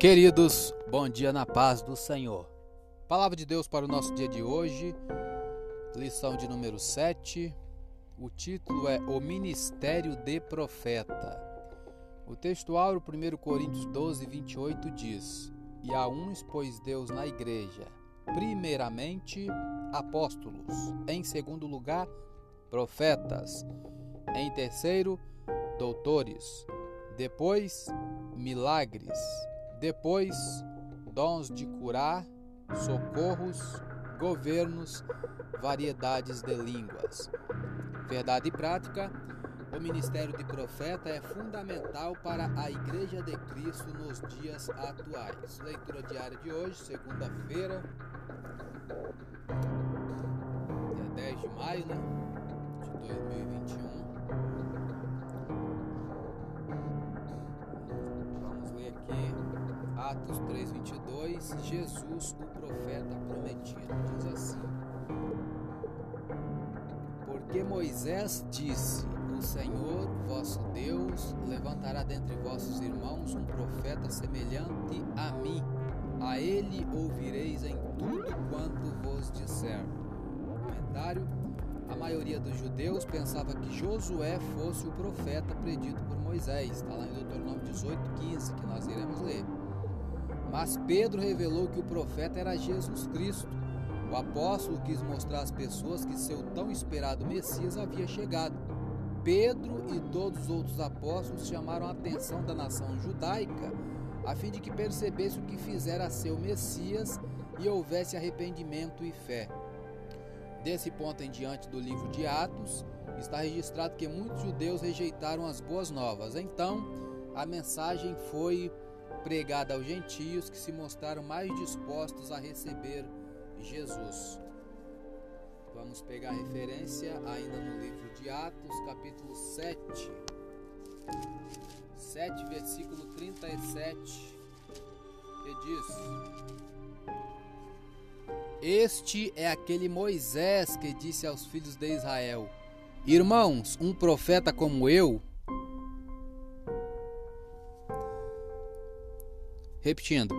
Queridos, bom dia na paz do Senhor. Palavra de Deus para o nosso dia de hoje, lição de número 7. O título é O Ministério de Profeta. O textual, 1 Coríntios 12, 28 diz: E a uns pôs Deus na igreja, primeiramente apóstolos, em segundo lugar, profetas, em terceiro, doutores, depois, milagres depois, dons de curar, socorros, governos, variedades de línguas. Verdade prática: o ministério de profeta é fundamental para a Igreja de Cristo nos dias atuais. Leitura diária de hoje, segunda-feira, dia 10 de maio né, de 2021. Atos 3:22, Jesus, o profeta prometido, diz assim: Porque Moisés disse: O Senhor, vosso Deus, levantará dentre vossos irmãos um profeta semelhante a mim. A ele ouvireis em tudo quanto vos disser. Comentário: A maioria dos judeus pensava que Josué fosse o profeta predito por Moisés. Está lá em Deuteronômio 18:15 que nós iremos ler. Mas Pedro revelou que o profeta era Jesus Cristo. O apóstolo quis mostrar às pessoas que seu tão esperado Messias havia chegado. Pedro e todos os outros apóstolos chamaram a atenção da nação judaica a fim de que percebesse o que fizera seu Messias e houvesse arrependimento e fé. Desse ponto em diante do livro de Atos, está registrado que muitos judeus rejeitaram as boas novas. Então, a mensagem foi pregada aos gentios que se mostraram mais dispostos a receber Jesus. Vamos pegar referência ainda no livro de Atos, capítulo 7. 7, versículo 37, que diz: Este é aquele Moisés que disse aos filhos de Israel: Irmãos, um profeta como eu Repetindo,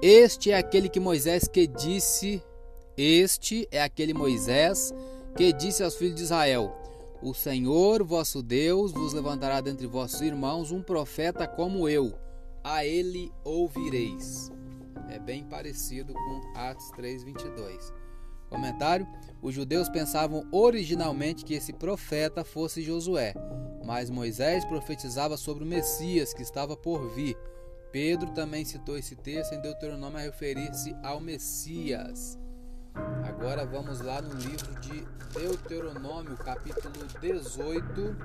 este é aquele que Moisés que disse, este é aquele Moisés que disse aos filhos de Israel: O Senhor vosso Deus vos levantará dentre vossos irmãos um profeta como eu, a ele ouvireis. É bem parecido com Atos 3:22. Comentário: Os judeus pensavam originalmente que esse profeta fosse Josué, mas Moisés profetizava sobre o Messias que estava por vir. Pedro também citou esse texto em Deuteronômio a referir-se ao Messias. Agora vamos lá no livro de Deuteronômio, capítulo 18.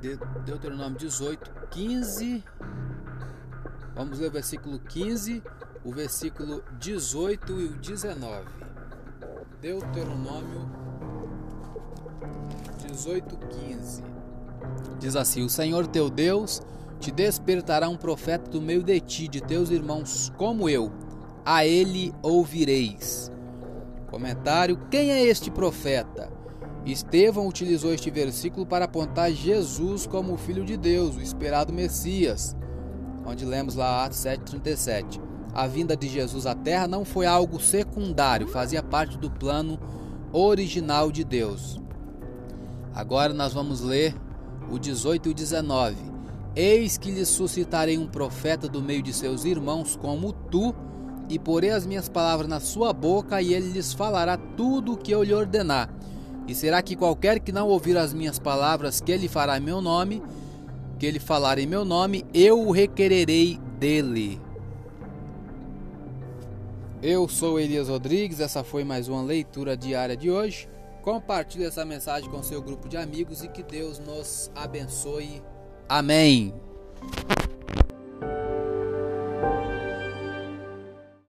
De Deuteronômio 18, 15. Vamos ler o versículo 15, o versículo 18 e o 19. Deuteronômio 18, 15. Diz assim: O Senhor teu Deus te despertará um profeta do meio de ti, de teus irmãos, como eu. A ele ouvireis. Comentário: Quem é este profeta? Estevão utilizou este versículo para apontar Jesus como o Filho de Deus, o esperado Messias, onde lemos lá Atos 7,37. A vinda de Jesus à Terra não foi algo secundário, fazia parte do plano original de Deus. Agora nós vamos ler o 18 e o 19. Eis que lhes suscitarei um profeta do meio de seus irmãos, como tu, e porei as minhas palavras na sua boca, e ele lhes falará tudo o que eu lhe ordenar. E será que qualquer que não ouvir as minhas palavras que ele fará em meu nome, que ele falar em meu nome, eu o requererei dele. Eu sou Elias Rodrigues, essa foi mais uma leitura diária de hoje. Compartilhe essa mensagem com seu grupo de amigos e que Deus nos abençoe Amém.